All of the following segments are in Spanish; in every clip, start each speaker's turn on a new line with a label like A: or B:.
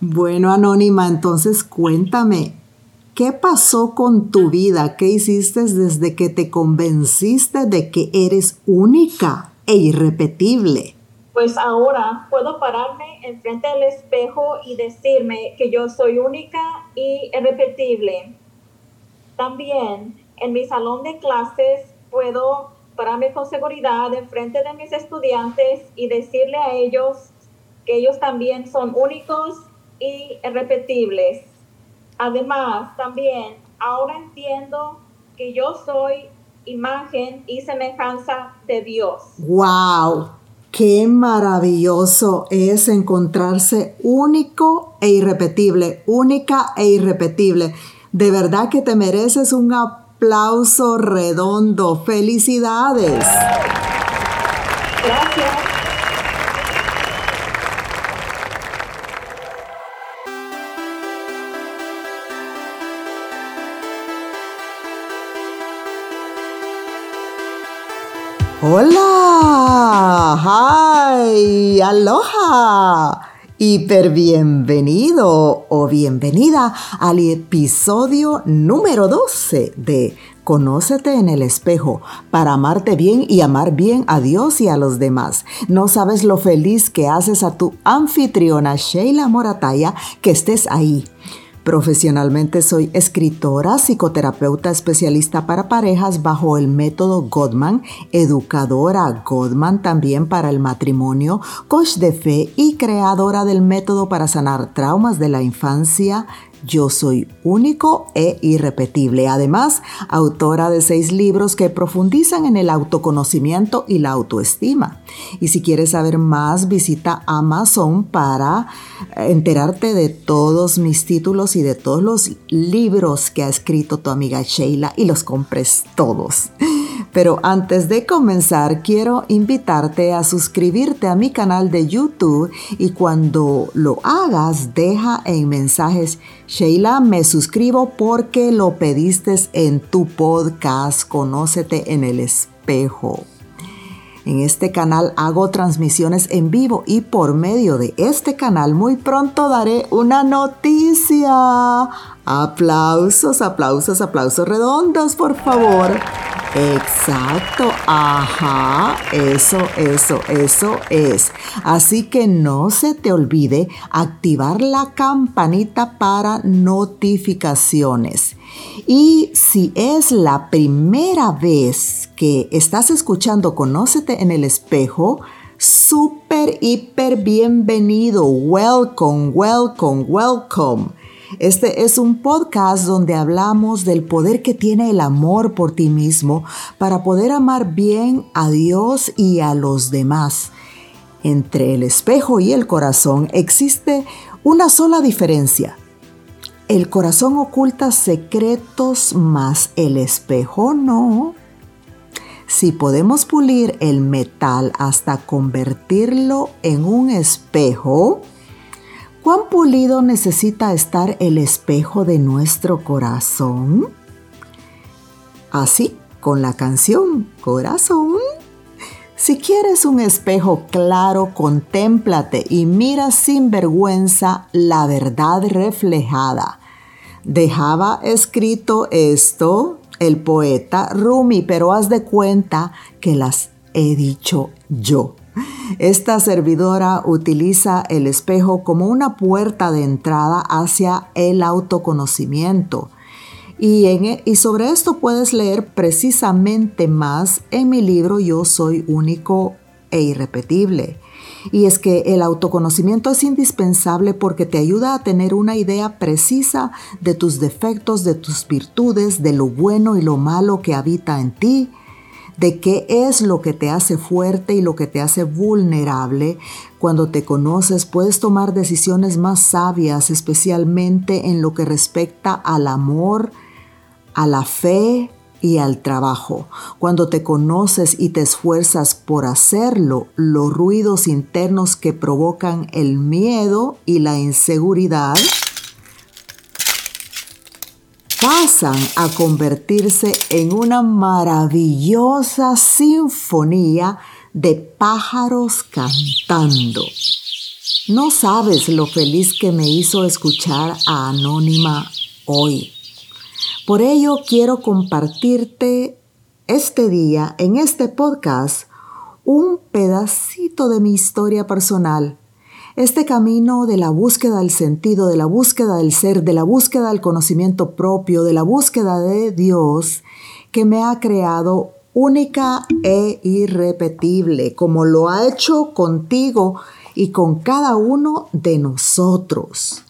A: Bueno, Anónima, entonces cuéntame, ¿qué pasó con tu vida? ¿Qué hiciste desde que te convenciste de que eres única e irrepetible?
B: Pues ahora puedo pararme enfrente del espejo y decirme que yo soy única y irrepetible. También en mi salón de clases puedo pararme con seguridad enfrente de mis estudiantes y decirle a ellos que ellos también son únicos y irrepetibles. Además, también ahora entiendo que yo soy imagen y semejanza de Dios.
A: ¡Wow! Qué maravilloso es encontrarse único e irrepetible, única e irrepetible. De verdad que te mereces un aplauso redondo. Felicidades.
B: Gracias.
A: Hola, hi, aloha. Hiper bienvenido o bienvenida al episodio número 12 de Conócete en el espejo para amarte bien y amar bien a Dios y a los demás. No sabes lo feliz que haces a tu anfitriona Sheila Morataya que estés ahí. Profesionalmente soy escritora, psicoterapeuta especialista para parejas bajo el método Godman, educadora Godman también para el matrimonio, coach de fe y creadora del método para sanar traumas de la infancia, yo soy único e irrepetible. Además, autora de seis libros que profundizan en el autoconocimiento y la autoestima. Y si quieres saber más, visita Amazon para enterarte de todos mis títulos y de todos los libros que ha escrito tu amiga Sheila y los compres todos. Pero antes de comenzar, quiero invitarte a suscribirte a mi canal de YouTube y cuando lo hagas, deja en mensajes, Sheila, me suscribo porque lo pediste en tu podcast, Conócete en el espejo. En este canal hago transmisiones en vivo y por medio de este canal muy pronto daré una noticia. Aplausos, aplausos, aplausos redondos, por favor. Exacto, ajá, eso, eso, eso es. Así que no se te olvide activar la campanita para notificaciones. Y si es la primera vez que estás escuchando Conócete en el espejo, súper, hiper bienvenido. Welcome, welcome, welcome. Este es un podcast donde hablamos del poder que tiene el amor por ti mismo para poder amar bien a Dios y a los demás. Entre el espejo y el corazón existe una sola diferencia. El corazón oculta secretos, más el espejo no. Si podemos pulir el metal hasta convertirlo en un espejo, ¿Cuán pulido necesita estar el espejo de nuestro corazón? Así, con la canción Corazón. Si quieres un espejo claro, contémplate y mira sin vergüenza la verdad reflejada. Dejaba escrito esto el poeta Rumi, pero haz de cuenta que las he dicho yo. Esta servidora utiliza el espejo como una puerta de entrada hacia el autoconocimiento. Y, e, sobre esto puedes leer precisamente más en mi libro Yo soy único e irrepetible. Y es que el autoconocimiento es indispensable porque te ayuda a tener una idea precisa de tus defectos, de tus virtudes, de lo bueno y lo malo que habita en ti, de qué es lo que te hace fuerte y lo que te hace vulnerable. Cuando te conoces puedes tomar decisiones más sabias, especialmente en lo que respecta al amor, a la fe y al trabajo. Cuando te conoces y te esfuerzas por hacerlo, los ruidos internos que provocan el miedo y la inseguridad pasan a convertirse en una maravillosa sinfonía de pájaros cantando. No sabes lo feliz que me hizo escuchar a Anónima hoy. Por ello quiero compartirte este día en este podcast un pedacito de mi historia personal. Este camino de la búsqueda del sentido, de la búsqueda del ser, de la búsqueda del conocimiento propio, de la búsqueda de Dios, que me ha creado única e irrepetible, como lo ha hecho contigo y con cada uno de nosotros.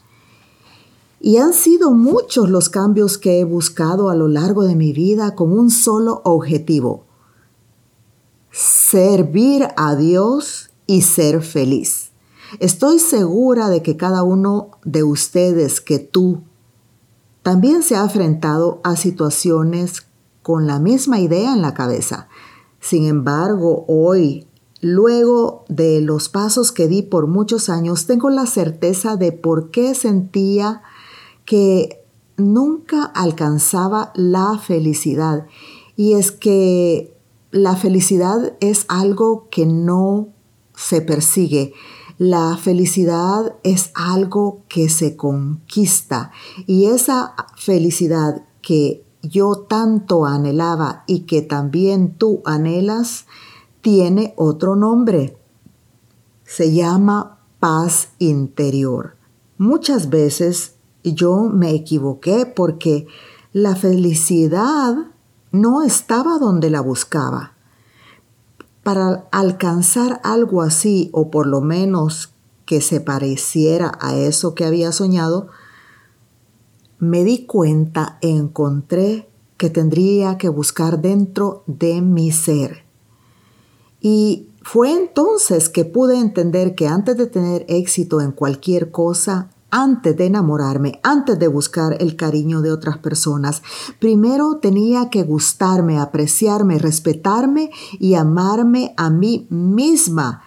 A: Y han sido muchos los cambios que he buscado a lo largo de mi vida con un solo objetivo, servir a Dios y ser feliz. Estoy segura de que cada uno de ustedes, que tú, también se ha enfrentado a situaciones con la misma idea en la cabeza. Sin embargo, hoy Luego de los pasos que di por muchos años, tengo la certeza de por qué sentía que nunca alcanzaba la felicidad. Y es que la felicidad es algo que no se persigue. La felicidad es algo que se conquista. Y esa felicidad que yo tanto anhelaba y que también tú anhelas, tiene otro nombre. Se llama paz interior. Muchas veces yo me equivoqué porque la felicidad no estaba donde la buscaba. Para alcanzar algo así, o por lo menos que se pareciera a eso que había soñado, me di cuenta, encontré que tendría que buscar dentro de mi ser. Y fue entonces que pude entender que antes de tener éxito en cualquier cosa, antes de enamorarme, antes de buscar el cariño de otras personas, primero tenía que gustarme, apreciarme, respetarme y amarme a mí misma.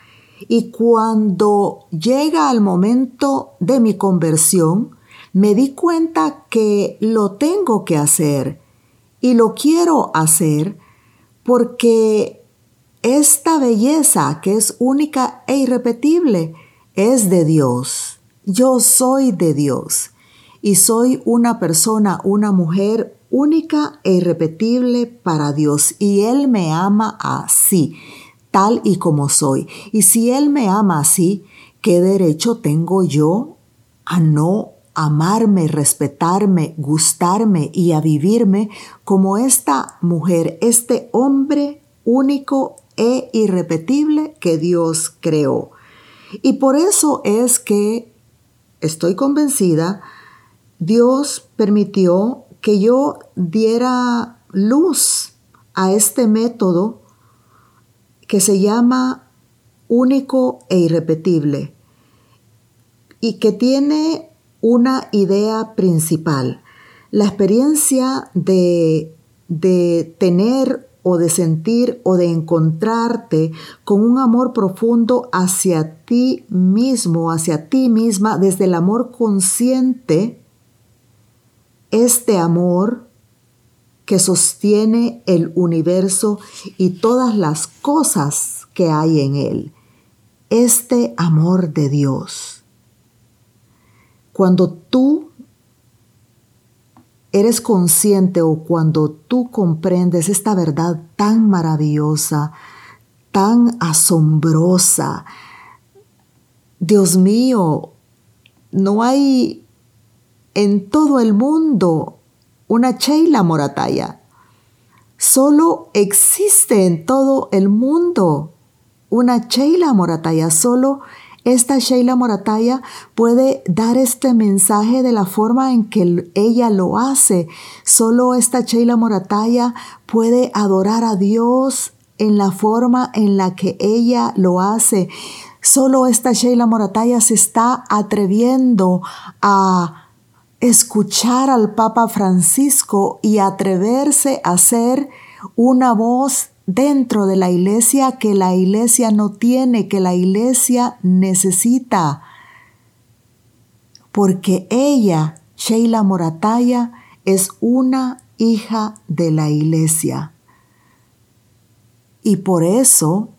A: Y cuando llega el momento de mi conversión, me di cuenta que lo tengo que hacer y lo quiero hacer porque esta belleza que es única e irrepetible es de Dios. Yo soy de Dios y soy una persona, una mujer única e irrepetible para Dios y Él me ama así, tal y como soy. Y si Él me ama así, ¿qué derecho tengo yo a no amarme, respetarme, gustarme y a vivirme como esta mujer, este hombre único e irrepetible que Dios creó. Y por eso es que estoy convencida, Dios permitió que yo diera luz a este método que se llama único e irrepetible y que tiene una idea principal, la experiencia de, de tener o de sentir o de encontrarte con un amor profundo hacia ti mismo, hacia ti misma, desde el amor consciente, este amor que sostiene el universo y todas las cosas que hay en él. Este amor de Dios. Cuando tú eres consciente o cuando tú comprendes esta verdad tan maravillosa, tan asombrosa, Dios mío, no hay en todo el mundo una Sheila Morataya. Solo existe en todo el mundo una Sheila Morataya. Solo esta Sheila Morataya puede dar este mensaje de la forma en que ella lo hace. Solo esta Sheila Morataya puede adorar a Dios en la forma en la que ella lo hace. Solo esta Sheila Morataya se está atreviendo a escuchar al Papa Francisco y atreverse a ser una voz dentro de la iglesia que la iglesia no tiene, que la iglesia necesita. Porque ella, Sheila Morataya, es una hija de la iglesia. Y por eso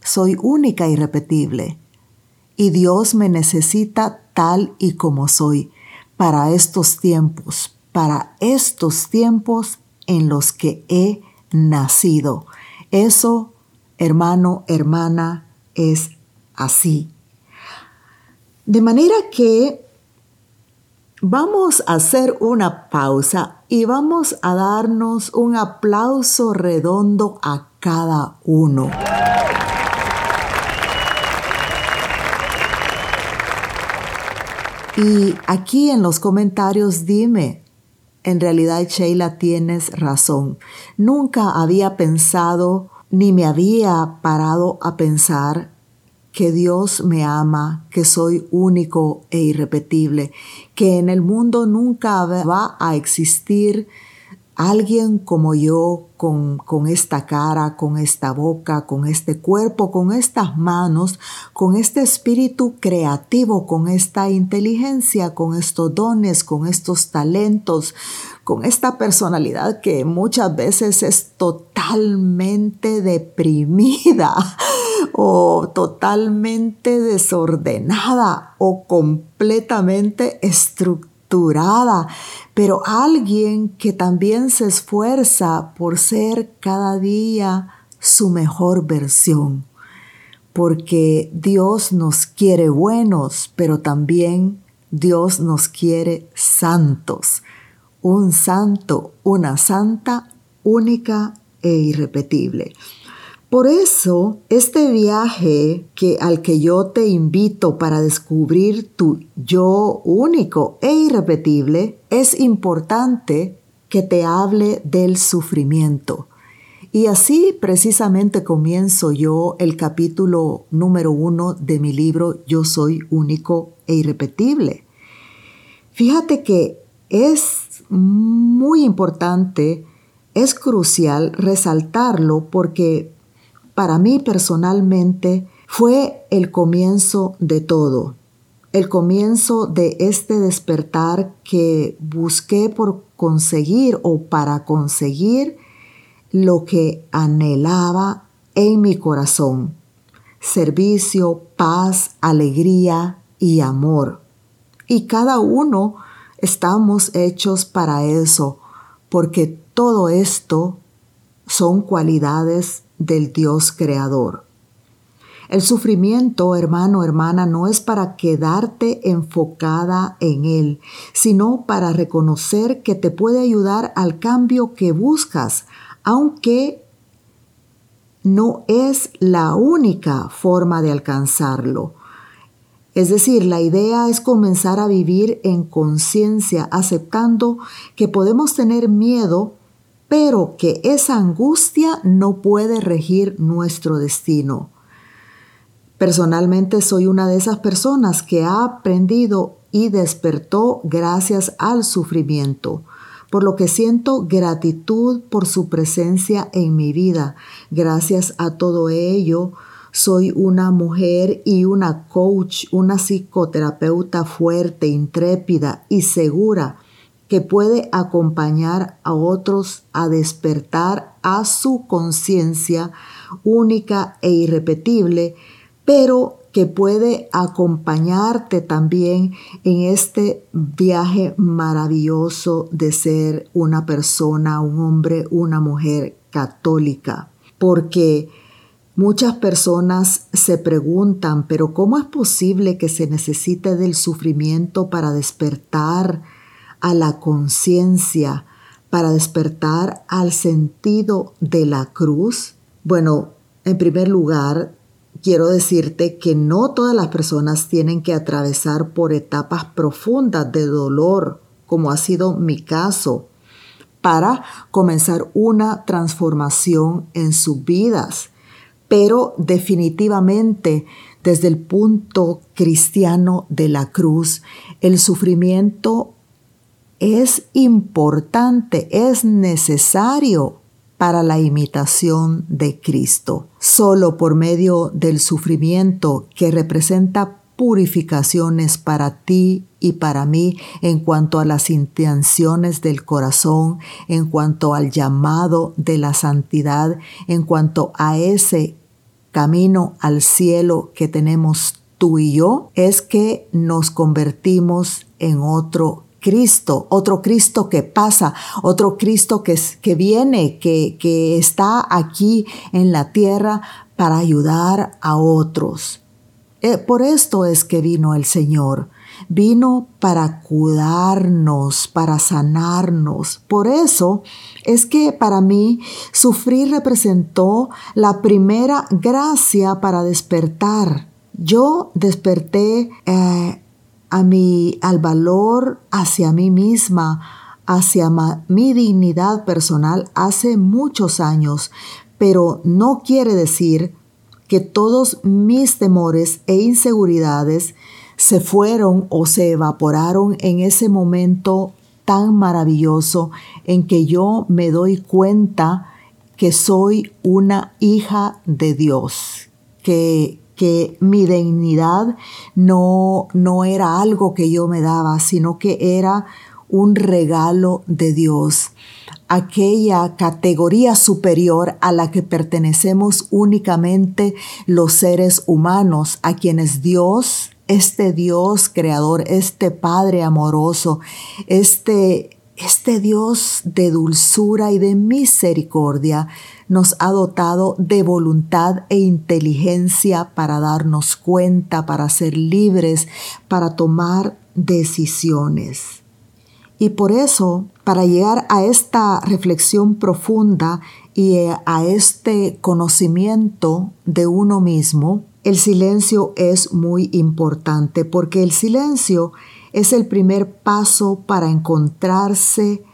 A: soy única y repetible. y Dios me necesita tal y como soy para estos tiempos, para estos tiempos en los que he nacido. Eso, hermano, hermana, es así. De manera que vamos a hacer una pausa y vamos a darnos un aplauso redondo a cada uno. Y aquí en los comentarios dime, en realidad Sheila tienes razón. Nunca había pensado ni me había parado a pensar que Dios me ama, que soy único e irrepetible, que en el mundo nunca va a existir alguien como yo, con, esta cara, con esta boca, con este cuerpo, con estas manos, con este espíritu creativo, con esta inteligencia, con estos dones, con estos talentos, con esta personalidad que muchas veces es totalmente deprimida o totalmente desordenada o completamente estructurada pero alguien que también se esfuerza por ser cada día su mejor versión. Porque Dios nos quiere buenos, pero también Dios nos quiere santos. Un santo, una santa única e irrepetible. Por eso, este viaje que, al que yo te invito para descubrir tu yo único e irrepetible, es importante que te hable del sufrimiento. Y así precisamente comienzo yo el capítulo número uno de mi libro Yo soy único e irrepetible. Fíjate que es muy importante, es crucial resaltarlo porque para mí personalmente fue el comienzo de todo, el comienzo de este despertar que busqué por conseguir o para conseguir lo que anhelaba en mi corazón, servicio, paz, alegría y amor. Y cada uno estamos hechos para eso, porque todo esto son cualidades del Dios creador. El sufrimiento, hermano, hermana, no es para quedarte enfocada en él, sino para reconocer que te puede ayudar al cambio que buscas, aunque no es la única forma de alcanzarlo. Es decir, la idea es comenzar a vivir en conciencia, aceptando que podemos tener miedo pero que esa angustia no puede regir nuestro destino. Personalmente soy una de esas personas que ha aprendido y despertó gracias al sufrimiento, por lo que siento gratitud por su presencia en mi vida. Gracias a todo ello, soy una mujer y una coach, una psicoterapeuta fuerte, intrépida y segura que puede acompañar a otros a despertar a su conciencia única e irrepetible, pero que puede acompañarte también en este viaje maravilloso de ser una persona, un hombre, una mujer católica. Porque muchas personas se preguntan, pero ¿cómo es posible que se necesite del sufrimiento para despertar? A la conciencia para despertar al sentido de la cruz? Bueno, en primer lugar, quiero decirte que no todas las personas tienen que atravesar por etapas profundas de dolor, como ha sido mi caso, para comenzar una transformación en sus vidas. Pero definitivamente, desde el punto cristiano de la cruz, el sufrimiento es importante, es necesario para la imitación de Cristo. Solo por medio del sufrimiento que representa purificaciones para ti y para mí en cuanto a las intenciones del corazón, en cuanto al llamado de la santidad, en cuanto a ese camino al cielo que tenemos tú y yo, es que nos convertimos en otro Cristo, otro Cristo que pasa, otro Cristo que, que viene, que, que está aquí en la tierra para ayudar a otros. Eh, por esto es que vino el Señor. Vino para cuidarnos, para sanarnos. Por eso es que para mí sufrir representó la primera gracia para despertar. Yo desperté eh, a al valor hacia mí misma, hacia mi dignidad personal hace muchos años, pero no quiere decir que todos mis temores e inseguridades se fueron o se evaporaron en ese momento tan maravilloso en que yo me doy cuenta que soy una hija de Dios, que, que mi dignidad no, no era algo que yo me daba, sino que era un regalo de Dios, aquella categoría superior a la que pertenecemos únicamente los seres humanos, a quienes Dios, este Dios creador, este Padre amoroso, este este Dios de dulzura y de misericordia nos ha dotado de voluntad e inteligencia para darnos cuenta, para ser libres, para tomar decisiones. Y por eso, para llegar a esta reflexión profunda y a este conocimiento de uno mismo, el silencio es muy importante porque el silencio es el primer paso para encontrarse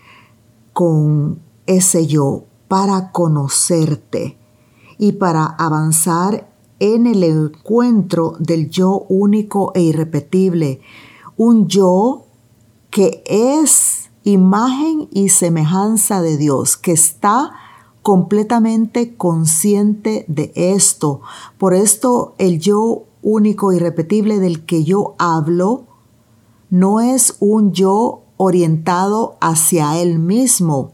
A: con ese yo, para conocerte y para avanzar en el encuentro del yo único e irrepetible, un yo que es imagen y semejanza de Dios, que está completamente consciente de esto. Por esto el yo único e irrepetible del que yo hablo no es un yo orientado hacia él mismo,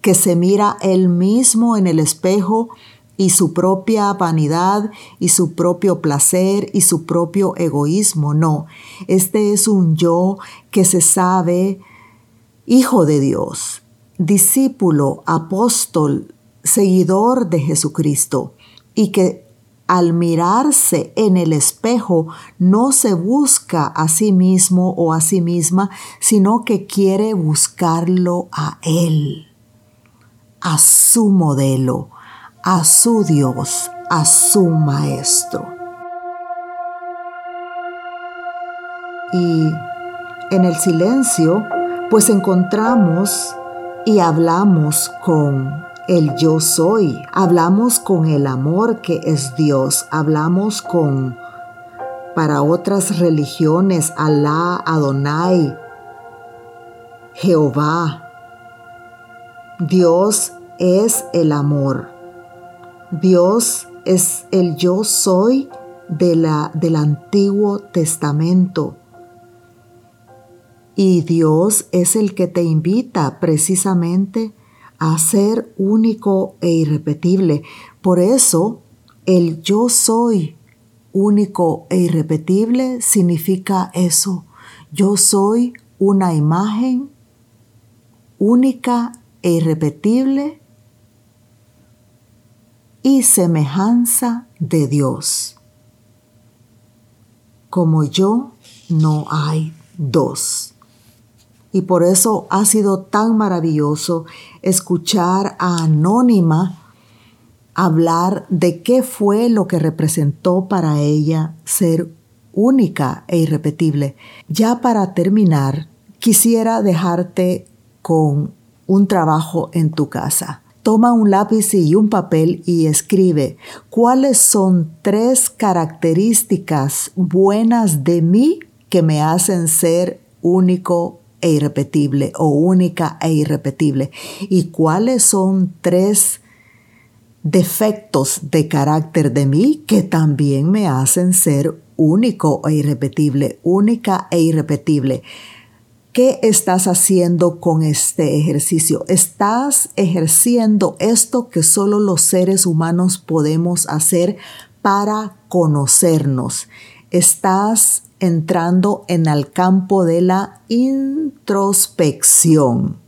A: que se mira él mismo en el espejo y su propia vanidad y su propio placer y su propio egoísmo. No, este es un yo que se sabe hijo de Dios, discípulo, apóstol, seguidor de Jesucristo y que al mirarse en el espejo no se busca a sí mismo o a sí misma, sino que quiere buscarlo a Él, a su modelo, a su Dios, a su Maestro. Y en el silencio, pues encontramos y hablamos con el yo soy, hablamos con el amor que es Dios, hablamos con, para otras religiones, Alá, Adonai, Jehová. Dios es el amor. Dios es el yo soy de la, del Antiguo Testamento. Y Dios es el que te invita precisamente a ser único e irrepetible. Por eso, el yo soy único e irrepetible significa eso. Yo soy una imagen única e irrepetible y semejanza de Dios. Como yo no hay dos. Y por eso ha sido tan maravilloso escuchar a Anónima hablar de qué fue lo que representó para ella ser única e irrepetible. Ya para terminar, quisiera dejarte con un trabajo en tu casa. Toma un lápiz y un papel y escribe cuáles son tres características buenas de mí que me hacen ser único e irrepetible o única e irrepetible. ¿Y cuáles son tres defectos de carácter de mí que también me hacen ser único e irrepetible, única e irrepetible? ¿Qué estás haciendo con este ejercicio? ¿Estás ejerciendo esto que solo los seres humanos podemos hacer para conocernos? Estás entrando en el campo de la introspección.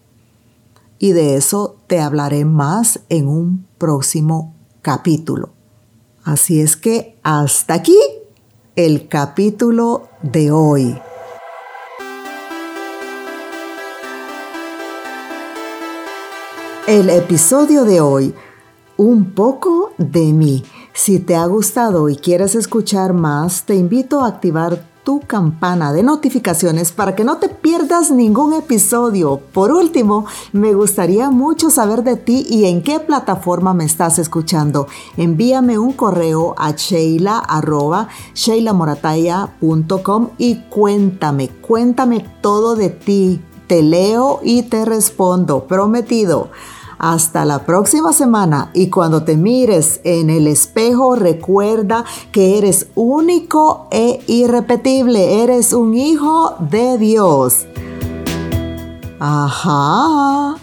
A: Y de eso te hablaré más en un próximo capítulo. Así es que hasta aquí el capítulo de hoy. El episodio de hoy, un poco de mí. Si te ha gustado y quieres escuchar más, te invito a activar tu campana de notificaciones para que no te pierdas ningún episodio. Por último, me gustaría mucho saber de ti y en qué plataforma me estás escuchando. Envíame un correo a sheila y cuéntame, cuéntame todo de ti. Te leo y te respondo, prometido. Hasta la próxima semana y cuando te mires en el espejo recuerda que eres único e irrepetible, eres un hijo de Dios. Ajá.